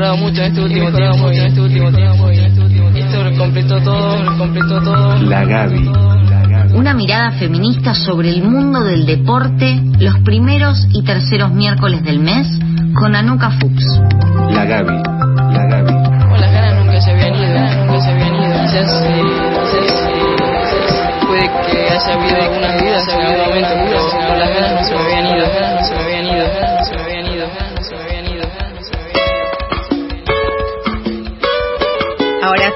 mejorado mucho en este último tiempo. En este último tiempo. Esto completó todo, completó todo. La Gaby. Una mirada feminista sobre el mundo del deporte los primeros y terceros miércoles del mes con Anuka Fuchs. La Gaby. La Gaby. Con las ganas nunca se habían ido, nunca se habían ido. Quizás, eh, quizás, eh, puede que haya habido algunas vidas en algún momento, pero con las ganas no se me habían ido, las ganas no se me habían ido,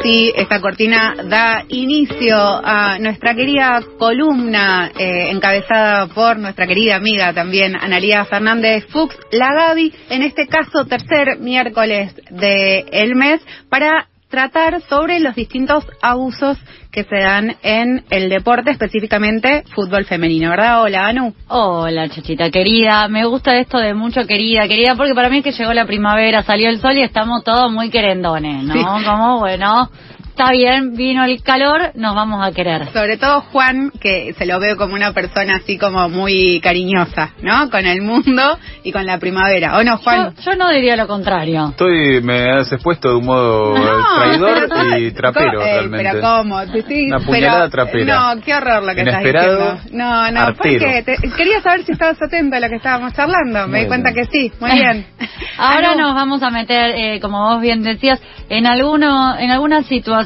Ahora sí, esta cortina da inicio a nuestra querida columna eh, encabezada por nuestra querida amiga también, Analia Fernández Fuchs, la Gaby, en este caso tercer miércoles del mes, para tratar sobre los distintos abusos que se dan en el deporte, específicamente fútbol femenino, ¿verdad? Hola, Anu. Hola, chachita querida. Me gusta esto de mucho querida, querida, porque para mí es que llegó la primavera, salió el sol y estamos todos muy querendones, ¿no? Sí. Como, bueno, está bien, vino el calor, nos vamos a querer. Sobre todo Juan, que se lo veo como una persona así como muy cariñosa, ¿no? Con el mundo y con la primavera. ¿O no, Juan? Yo, yo no diría lo contrario. Estoy, me has expuesto de un modo No, traidor pero- y trapero ¿Cómo? Eh, realmente. Pero ¿cómo? Estoy- Una puñalada pero- trapera. No, qué horror lo que Inesperado, estás diciendo. No, no, artero. porque te- quería saber si estabas atento a lo que estábamos charlando. Me di cuenta que sí. Muy bien. Ahora Ah, no. nos vamos a meter, eh, como vos bien decías, en alguno, en algunas situaciones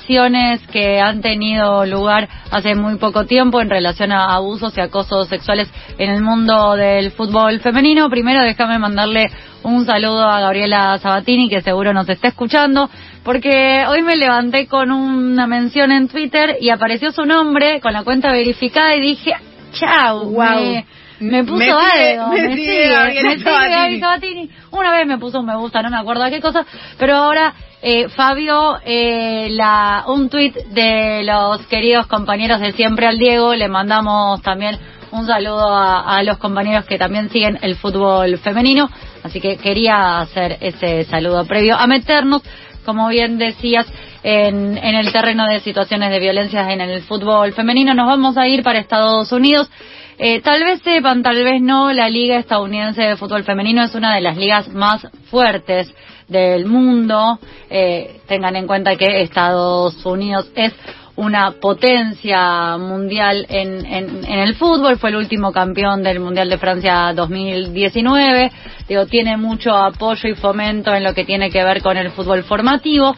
que han tenido lugar hace muy poco tiempo en relación a abusos y acosos sexuales en el mundo del fútbol femenino. Primero déjame mandarle un saludo a Gabriela Sabatini, que seguro nos está escuchando, porque hoy me levanté con una mención en Twitter y apareció su nombre con la cuenta verificada y dije, chau, Guau. me, me puso Me sigue- algo, me sigue sigue, me sigue Sabatini. Gaby Sabatini. Una vez me puso un me gusta, no me acuerdo a qué cosa, pero ahora eh, Fabio, eh, la, un tuit de los queridos compañeros de Siempre al Diego, le mandamos también un saludo a, los compañeros que también siguen el fútbol femenino, así que quería hacer ese saludo previo a meternos, como bien decías, en, el terreno de situaciones de violencia en el fútbol femenino. Nos vamos a ir para Estados Unidos. Eh, tal vez sepan, tal vez no, la Liga Estadounidense de Fútbol Femenino es una de las ligas más fuertes del mundo. Eh, tengan en cuenta que Estados Unidos es una potencia mundial en, en, el fútbol, fue el último campeón del Mundial de Francia 2019, digo, tiene mucho apoyo y fomento en lo que tiene que ver con el fútbol formativo.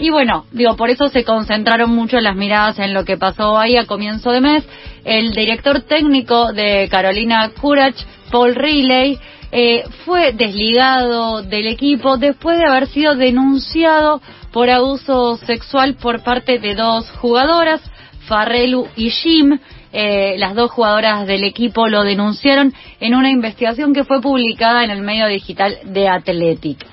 Y bueno, digo, por eso se concentraron mucho las miradas en lo que pasó ahí a comienzo de mes. El director técnico de Carolina Courage, Paul Riley, eh, fue desligado del equipo después de haber sido denunciado por abuso sexual por parte de dos jugadoras, Farrelu y Jim. Eh, las dos jugadoras del equipo lo denunciaron en una investigación que fue publicada en el medio digital de Athletic.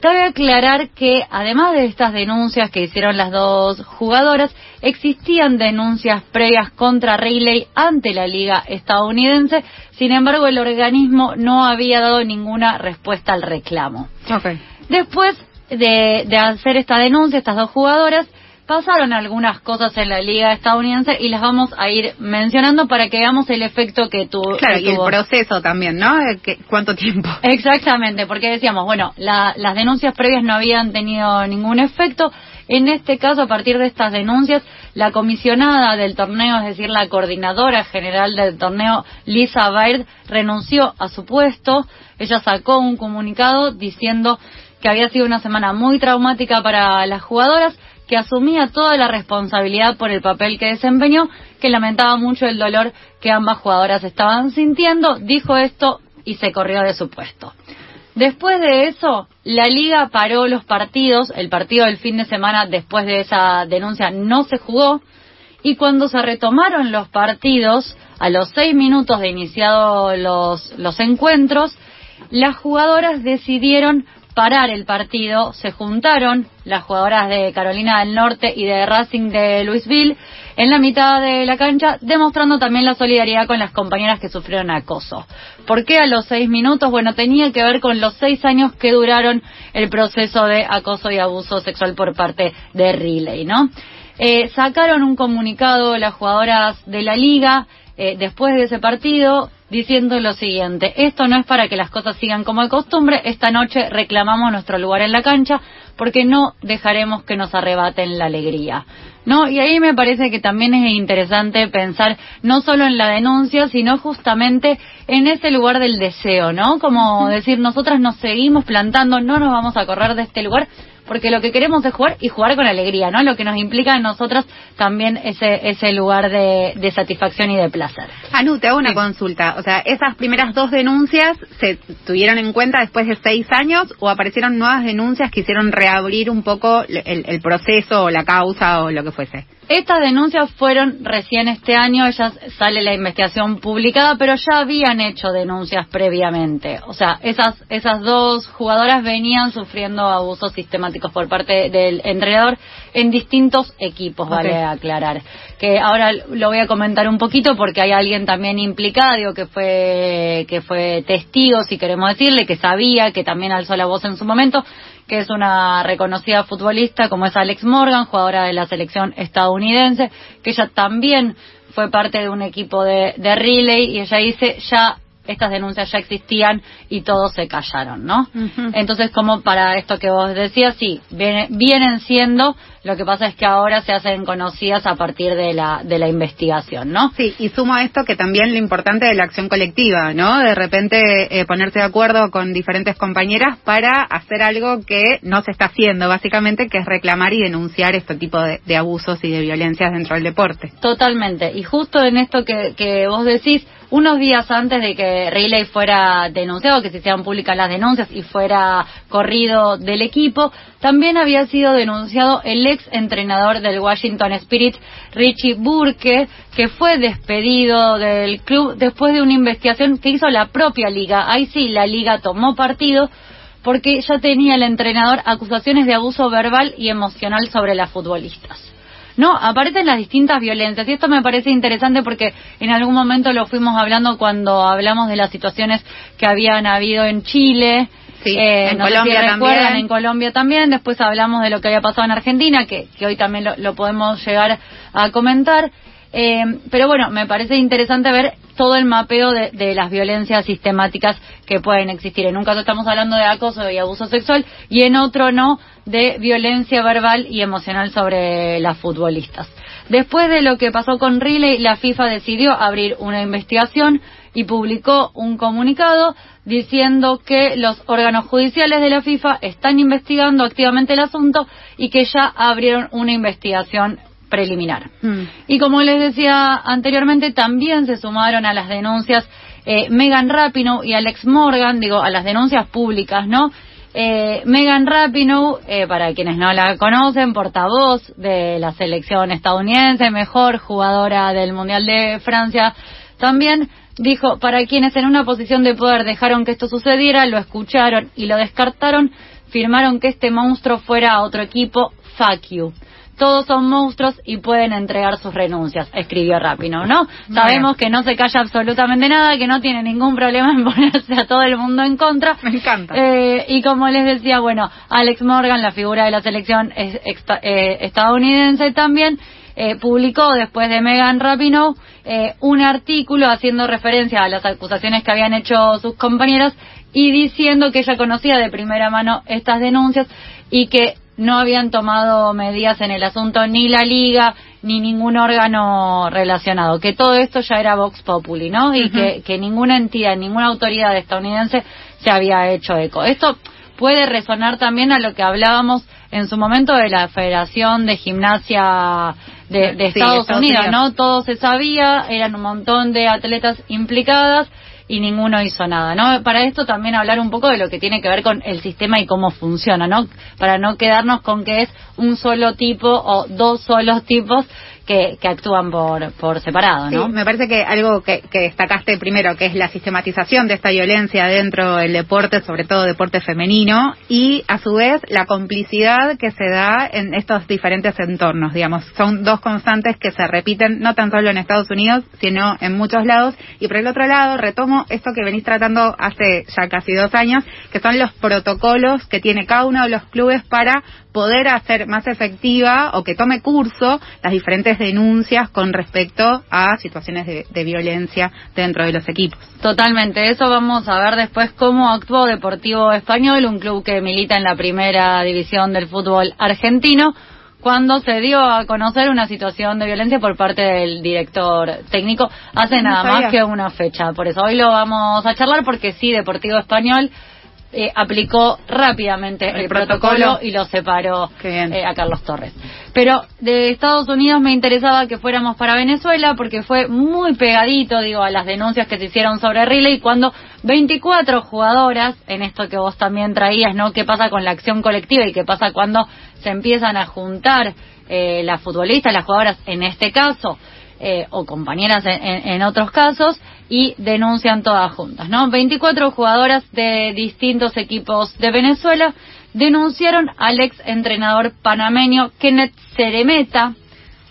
Cabe aclarar que además de estas denuncias que hicieron las dos jugadoras, existían denuncias previas contra Riley ante la liga estadounidense, sin embargo el organismo no había dado ninguna respuesta al reclamo. Ok. Después de, de hacer esta denuncia, estas dos jugadoras pasaron algunas cosas en la liga estadounidense y las vamos a ir mencionando para que veamos el efecto que, tu- Claro, que y el tuvo. proceso también, ¿no? Eh, ¿Cuánto tiempo? Exactamente, porque decíamos, bueno, la- las denuncias previas no habían tenido ningún efecto. En este caso, a partir de estas denuncias, la comisionada del torneo, es decir, la coordinadora general del torneo, Lisa Baird, renunció a su puesto. Ella sacó un comunicado diciendo que había sido una semana muy traumática para las jugadoras, que asumía toda la responsabilidad por el papel que desempeñó, que lamentaba mucho el dolor que ambas jugadoras estaban sintiendo, dijo esto y se corrió de su puesto. Después de eso, la liga paró los partidos, el partido del fin de semana después de esa denuncia no se jugó, y cuando se retomaron los partidos, a los seis minutos de iniciado los, los encuentros, las jugadoras decidieron parar el partido, se juntaron las jugadoras de Carolina del Norte y de Racing de Louisville en la mitad de la cancha, demostrando también la solidaridad con las compañeras que sufrieron acoso. ¿Por qué a los seis minutos? Bueno, tenía que ver con los seis años que duraron el proceso de acoso y abuso sexual por parte de Riley, ¿no? Eh, sacaron un comunicado las jugadoras de la liga eh, después de ese partido diciendo lo siguiente, esto no es para que las cosas sigan como de costumbre, esta noche reclamamos nuestro lugar en la cancha porque no dejaremos que nos arrebaten la alegría. ¿No? Y ahí me parece que también es interesante pensar no solo en la denuncia, sino justamente en ese lugar del deseo, ¿no? Como decir, nosotras nos seguimos plantando, no nos vamos a correr de este lugar, porque lo que queremos es jugar y jugar con alegría, ¿no? Lo que nos implica en nosotros también ese, ese lugar de, de satisfacción y de placer. Anu, te hago una Sí. consulta. O sea, ¿esas primeras dos denuncias se tuvieron en cuenta después de seis años o aparecieron nuevas denuncias que hicieron reabrir un poco el, el proceso o la causa o lo que fuese? Estas denuncias fueron recién este año, ellas sale la investigación publicada, pero ya habían hecho denuncias previamente. O sea, esas, esas dos jugadoras venían sufriendo abusos sistemáticos por parte del entrenador en distintos equipos, vale aclarar. Que ahora lo voy a comentar un poquito porque hay alguien también implicado, digo, que fue, que fue testigo, si queremos decirle, que sabía, que también alzó la voz en su momento, que es una reconocida futbolista como es Alex Morgan, jugadora de la selección estadounidense, que ella también fue parte de un equipo de, de relay y ella dice ya estas denuncias ya existían y todos se callaron, ¿no? Entonces, como para esto que vos decías, sí, viene- vienen siendo, lo que pasa es que ahora se hacen conocidas a partir de la, de la investigación, ¿no? Sí, y sumo a esto que también lo importante de la acción colectiva, ¿no? De repente eh, ponerse de acuerdo con diferentes compañeras para hacer algo que no se está haciendo, básicamente, que es reclamar y denunciar este tipo de, de abusos y de violencias dentro del deporte. Totalmente. Y justo en esto que, que vos decís, unos días antes de que Riley fuera denunciado, que se hicieran públicas las denuncias y fuera corrido del equipo, también había sido denunciado el ex entrenador del Washington Spirit, Richie Burke, que fue despedido del club después de una investigación que hizo la propia liga. Ahí sí, la liga tomó partido porque ya tenía el entrenador acusaciones de abuso verbal y emocional sobre las futbolistas. No, aparecen las distintas violencias y esto me parece interesante porque en algún momento lo fuimos hablando cuando hablamos de las situaciones que habían habido en Chile. Sí, Eh, en no si Colombia recuerdan, también. en Colombia también. Después hablamos de lo que había pasado en Argentina, que, que hoy también lo, lo podemos llegar a comentar. Eh, pero bueno, me parece interesante ver todo el mapeo de, de las violencias sistemáticas que pueden existir. En un caso estamos hablando de acoso y abuso sexual y en otro no, de violencia verbal y emocional sobre las futbolistas. Después de lo que pasó con Riley, la FIFA decidió abrir una investigación y publicó un comunicado diciendo que los órganos judiciales de la FIFA están investigando activamente el asunto y que ya abrieron una investigación preliminar. Mm. Y como les decía anteriormente, también se sumaron a las denuncias eh, Megan Rapinoe y Alex Morgan, digo, a las denuncias públicas, ¿no? Eh, Megan Rapinoe, eh, para quienes no la conocen, portavoz de la selección estadounidense, mejor jugadora del Mundial de Francia, también dijo, para quienes en una posición de poder dejaron que esto sucediera, lo escucharon y lo descartaron, firmaron que este monstruo fuera a otro equipo, fuck you. Todos son monstruos y pueden entregar sus renuncias, escribió Rapino, ¿no? Sabemos que no se calla absolutamente nada, que no tiene ningún problema en ponerse a todo el mundo en contra. Me encanta. Eh, y como les decía, bueno, Alex Morgan, la figura de la selección es- eh, estadounidense también, eh, publicó después de Megan Rapinoe eh, un artículo haciendo referencia a las acusaciones que habían hecho sus compañeras y diciendo que ella conocía de primera mano estas denuncias y que no habían tomado medidas en el asunto ni la liga ni ningún órgano relacionado, que todo esto ya era Vox Populi, ¿no? Y que, que ninguna entidad, ninguna autoridad estadounidense se había hecho eco. Esto puede resonar también a lo que hablábamos en su momento de la Federación de Gimnasia de, de Sí, Estados, Estados Unidos, Unidos. ¿no? Todo se sabía, eran un montón de atletas implicadas y ninguno hizo nada, ¿no? Para esto también hablar un poco de lo que tiene que ver con el sistema y cómo funciona, ¿no? Para no quedarnos con que es un solo tipo o dos solos tipos que, que actúan por, por separado, Sí, ¿no? me parece que algo que, que destacaste primero, que es la sistematización de esta violencia dentro del deporte, sobre todo deporte femenino, y a su vez la complicidad que se da en estos diferentes entornos, digamos. Son dos constantes que se repiten no tan solo en Estados Unidos, sino en muchos lados. Y por el otro lado, retomo esto que venís tratando hace ya casi dos años, que son los protocolos que tiene cada uno de los clubes para poder hacer más efectiva o que tome curso las diferentes denuncias con respecto a situaciones de, de violencia dentro de los equipos. Totalmente, eso vamos a ver después cómo actuó Deportivo Español, un club que milita en la primera división del fútbol argentino, cuando se dio a conocer una situación de violencia por parte del director técnico hace No nada sabía. más que una fecha. Por eso hoy lo vamos a charlar porque sí, Deportivo Español eh, aplicó rápidamente el, El protocolo. protocolo. y lo separó eh, a Carlos Torres. Pero de Estados Unidos me interesaba que fuéramos para Venezuela porque fue muy pegadito, digo, a las denuncias que se hicieron sobre Riley cuando 24 jugadoras, en esto que vos también traías, ¿no? ¿Qué pasa con la acción colectiva y qué pasa cuando se empiezan a juntar eh, las futbolistas, las jugadoras en este caso? Eh, o compañeras en, otros casos y denuncian todas juntas, ¿no? 24 jugadoras de distintos equipos de Venezuela denunciaron al ex entrenador panameño Kenneth Ceremeta.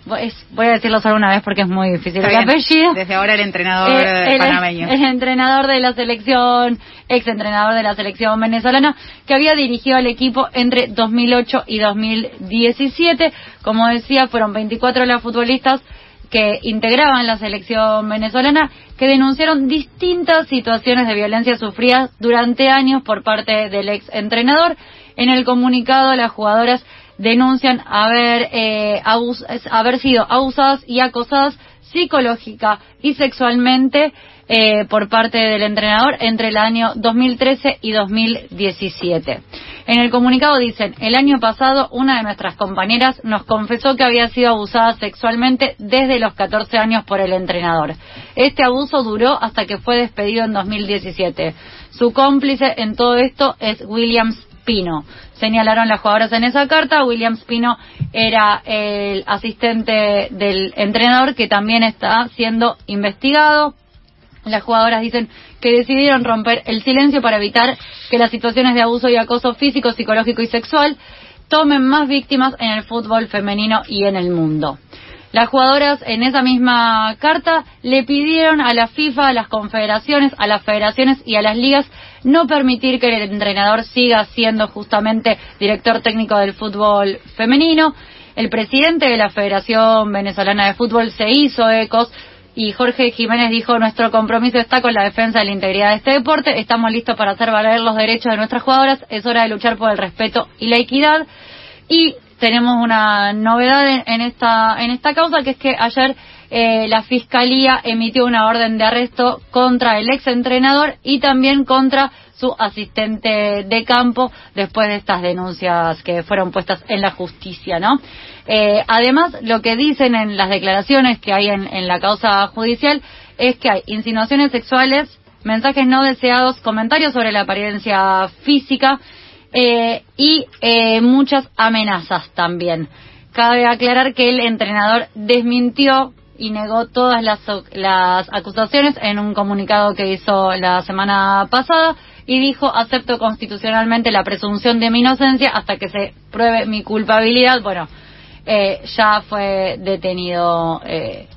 Voy voy a decirlo solo una vez porque es muy difícil Está el bien. apellido. Desde ahora el entrenador Eh, el, panameño. el entrenador de la selección, ex entrenador de la selección venezolana, que había dirigido al equipo entre 2008 y 2017. Como decía, fueron 24 las futbolistas que integraban la selección venezolana que denunciaron distintas situaciones de violencia sufridas durante años por parte del ex entrenador. En el comunicado, las jugadoras denuncian haber, eh, haber sido abusadas y acosadas psicológica y sexualmente eh, por parte del entrenador entre el año 2013 y 2017. En el comunicado dicen, el año pasado una de nuestras compañeras nos confesó que había sido abusada sexualmente desde los 14 años por el entrenador. Este abuso duró hasta que fue despedido en 2017. Su cómplice en todo esto es William Spino. Señalaron las jugadoras en esa carta. William Spino era el asistente del entrenador que también está siendo investigado. Las jugadoras dicen que decidieron romper el silencio para evitar que las situaciones de abuso y acoso físico, psicológico y sexual tomen más víctimas en el fútbol femenino y en el mundo. Las jugadoras en esa misma carta le pidieron a la FIFA, a las confederaciones, a las federaciones y a las ligas no permitir que el entrenador siga siendo justamente director técnico del fútbol femenino. El presidente de la Federación Venezolana de Fútbol se hizo ecos y Jorge Jiménez dijo, nuestro compromiso está con la defensa de la integridad de este deporte, estamos listos para hacer valer los derechos de nuestras jugadoras, es hora de luchar por el respeto y la equidad. Y tenemos una novedad en, esta en esta causa que es que ayer eh, la fiscalía emitió una orden de arresto contra el ex entrenador y también contra su asistente de campo después de estas denuncias que fueron puestas en la justicia, ¿no? Eh, además, lo que dicen en las declaraciones que hay en, en la causa judicial es que hay insinuaciones sexuales, mensajes no deseados, comentarios sobre la apariencia física, eh, y eh, muchas amenazas también. Cabe aclarar que el entrenador desmintió y negó todas las, las acusaciones en un comunicado que hizo la semana pasada y dijo acepto constitucionalmente la presunción de mi inocencia hasta que se pruebe mi culpabilidad. Bueno, eh, ya fue detenido eh,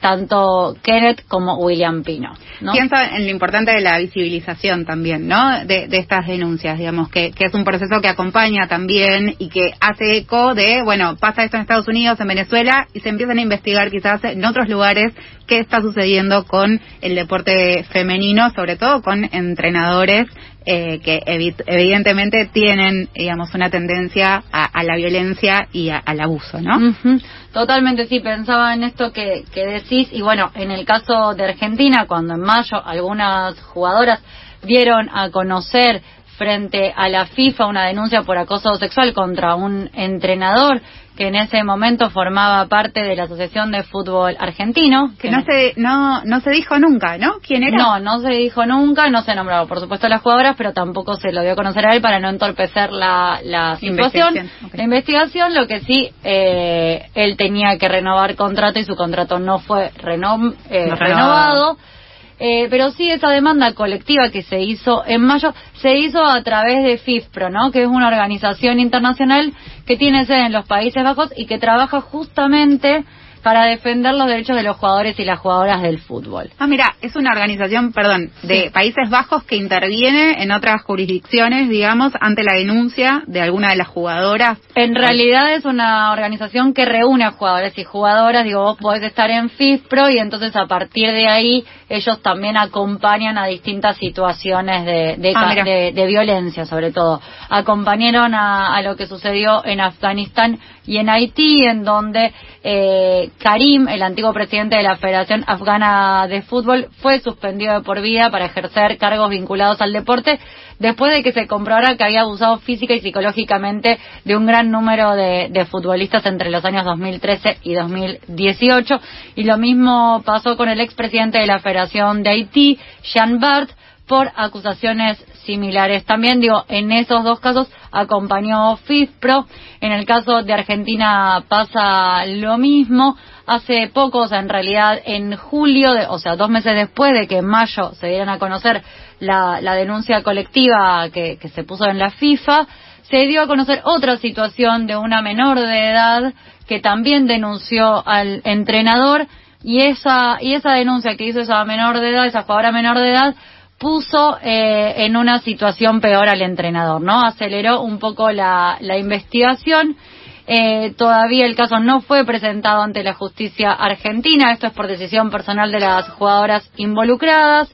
tanto Kenneth como William Pino. ¿no? Pienso en lo importante de la visibilización también, ¿no? De, de estas denuncias, digamos, que, que es un proceso que acompaña también y que hace eco de, bueno, pasa esto en Estados Unidos, en Venezuela, y se empiezan a investigar quizás en otros lugares qué está sucediendo con el deporte femenino, sobre todo con entrenadores eh, que evi- evidentemente tienen, digamos, una tendencia a, a la violencia y a- al abuso, ¿no? Ujú. Totalmente, sí, pensaba en esto que, que decís. Y bueno, en el caso de Argentina, cuando en mayo algunas jugadoras dieron a conocer frente a la FIFA una denuncia por acoso sexual contra un entrenador que en ese momento formaba parte de la Asociación de Fútbol Argentino. Que no se, no, no se dijo nunca, ¿no? ¿Quién era? No, no se dijo nunca, no se nombró por supuesto a las jugadoras, pero tampoco se lo dio a conocer a él para no entorpecer la, la situación. Investigación. La investigación, lo que sí, eh, él tenía que renovar contrato y su contrato no fue reno- eh, No renovado. renovado. Eh, pero sí, esa demanda colectiva que se hizo en mayo se hizo a través de FIFPRO, ¿no? que es una organización internacional que tiene sede en los Países Bajos y que trabaja justamente para defender los derechos de los jugadores y las jugadoras del fútbol. Ah, mira, es una organización, perdón, de Sí. Países Bajos que interviene en otras jurisdicciones, digamos, ante la denuncia de alguna de las jugadoras. En realidad es una organización que reúne a jugadores y jugadoras. Digo, vos podés estar en FIFPRO y entonces a partir de ahí ellos también acompañan a distintas situaciones de, de, Ah, de- de violencia, sobre todo. Acompañaron a, a lo que sucedió en Afganistán y en Haití, en donde eh, Karim, el antiguo presidente de la Federación Afgana de Fútbol, fue suspendido de por vida para ejercer cargos vinculados al deporte después de que se comprobara que había abusado física y psicológicamente de un gran número de, futbolistas entre los años 2013 y 2018. Y lo mismo pasó con el expresidente de la Federación de Haití, Jean Bart, por acusaciones similares. También digo, en esos dos casos acompañó FIFPRO. En el caso de Argentina pasa lo mismo. Hace poco, o sea, en realidad en julio, de- o sea, dos meses después de que en mayo se dieran a conocer la, denuncia colectiva que, que se puso en la FIFA, se dio a conocer otra situación de una menor de edad que también denunció al entrenador y esa y esa denuncia que hizo esa menor de edad, esa jugadora menor de edad, puso eh, en una situación peor al entrenador, ¿no? Aceleró un poco la, la investigación. Eh, todavía el caso no fue presentado ante la justicia argentina. Esto es por decisión personal de las jugadoras involucradas.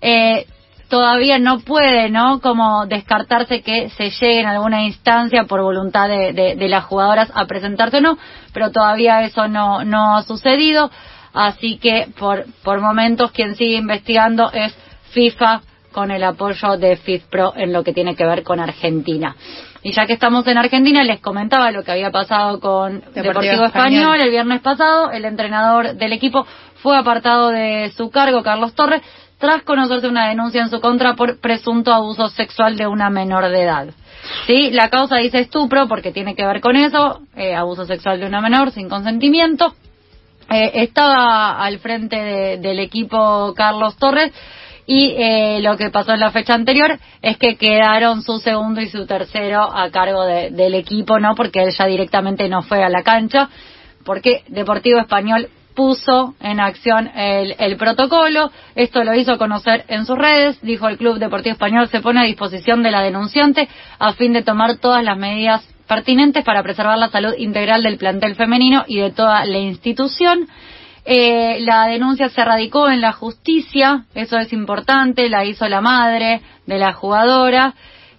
Eh, todavía no puede, ¿no? Como descartarse que se llegue en alguna instancia por voluntad de, las jugadoras a presentarse o no, pero todavía eso no, no ha sucedido. Así que por, por momentos quien sigue investigando es FIFA con el apoyo de FIFPRO en lo que tiene que ver con Argentina. Y ya que estamos en Argentina, les comentaba lo que había pasado con Deportivo Deportivo, Español. Español el viernes pasado. El entrenador del equipo fue apartado de su cargo, Carlos Torres, tras conocerse una denuncia en su contra por presunto abuso sexual de una menor de edad. Sí, la causa dice estupro porque tiene que ver con eso, eh, abuso sexual de una menor sin consentimiento. Eh, estaba al frente de- del equipo Carlos Torres y eh, lo que pasó en la fecha anterior es que quedaron su segundo y su tercero a cargo de- del equipo, ¿no? Porque él ya directamente no fue a la cancha, porque Deportivo Español puso en acción el, el protocolo. Esto lo hizo conocer en sus redes. Dijo el Club Deportivo Español se pone a disposición de la denunciante a fin de tomar todas las medidas pertinentes para preservar la salud integral del plantel femenino y de toda la institución. Eh, la denuncia se radicó en la justicia, eso es importante, la hizo la madre de la jugadora.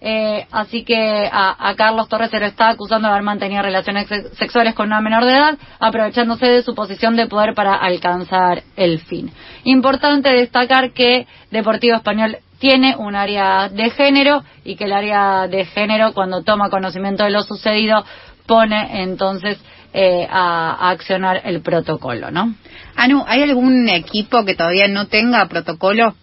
Eh, así que a, Carlos Torres se lo está acusando de haber mantenido relaciones sex- sexuales con una menor de edad, aprovechándose de su posición de poder para alcanzar el fin. Importante destacar que Deportivo Español tiene un área de género y que el área de género, cuando toma conocimiento de lo sucedido, pone entonces eh, a, a accionar el protocolo, ¿no? Anu, ¿hay algún equipo que todavía no tenga protocolo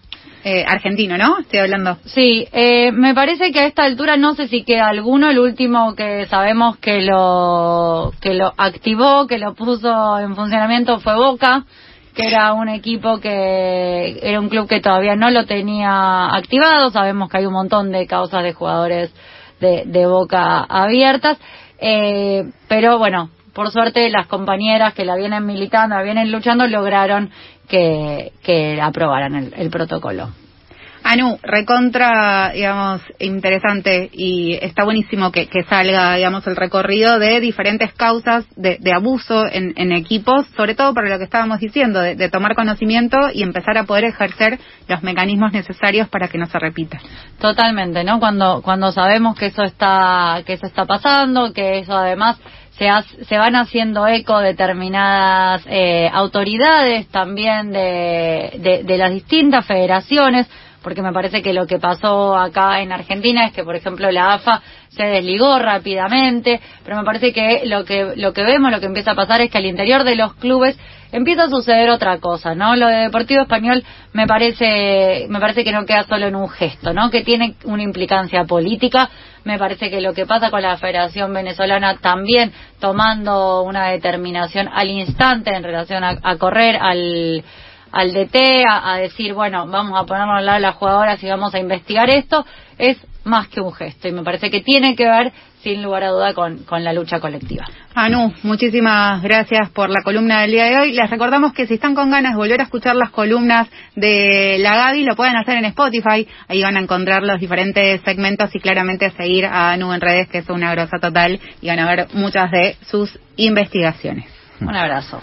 eh, argentino, no? Estoy hablando. Sí, eh, me parece que a esta altura no sé si queda alguno. El último que sabemos que lo que lo activó, que lo puso en funcionamiento fue Boca, que era un equipo que era un club que todavía no lo tenía activado. Sabemos que hay un montón de causas de jugadores de, de Boca abiertas, eh, pero bueno. Por suerte, las compañeras que la vienen militando, la vienen luchando, lograron que, que aprobaran el- el protocolo. Anu, recontra, digamos, interesante y está buenísimo que, que salga, digamos, el recorrido de diferentes causas de, de abuso en, en equipos, sobre todo para lo que estábamos diciendo, de, de tomar conocimiento y empezar a poder ejercer los mecanismos necesarios para que no se repita. Totalmente, ¿no? Cuando cuando sabemos que eso está que eso está pasando, que eso además se ha- se van haciendo eco determinadas eh, autoridades también de, de de las distintas federaciones, porque me parece que lo que pasó acá en Argentina es que, por ejemplo, la AFA se desligó rápidamente, pero me parece que lo que lo que vemos, lo que empieza a pasar es que al interior de los clubes empieza a suceder otra cosa, ¿no? Lo de Deportivo Español me parece me parece que no queda solo en un gesto, ¿no? Que tiene una implicancia política. Me parece que lo que pasa con la Federación Venezolana también tomando una determinación al instante en relación a, a correr al al DT a, a decir, bueno, vamos a ponernos al lado de las jugadoras y vamos a investigar esto, es más que un gesto. Y me parece que tiene que ver sin lugar a duda, con, con la lucha colectiva. Anu, muchísimas gracias por la columna del día de hoy. Les recordamos que si están con ganas de volver a escuchar las columnas de la Gaby, lo pueden hacer en Spotify. Ahí van a encontrar los diferentes segmentos y claramente seguir a Anu en redes, que es una grosa total, y van a ver muchas de sus investigaciones. Un abrazo.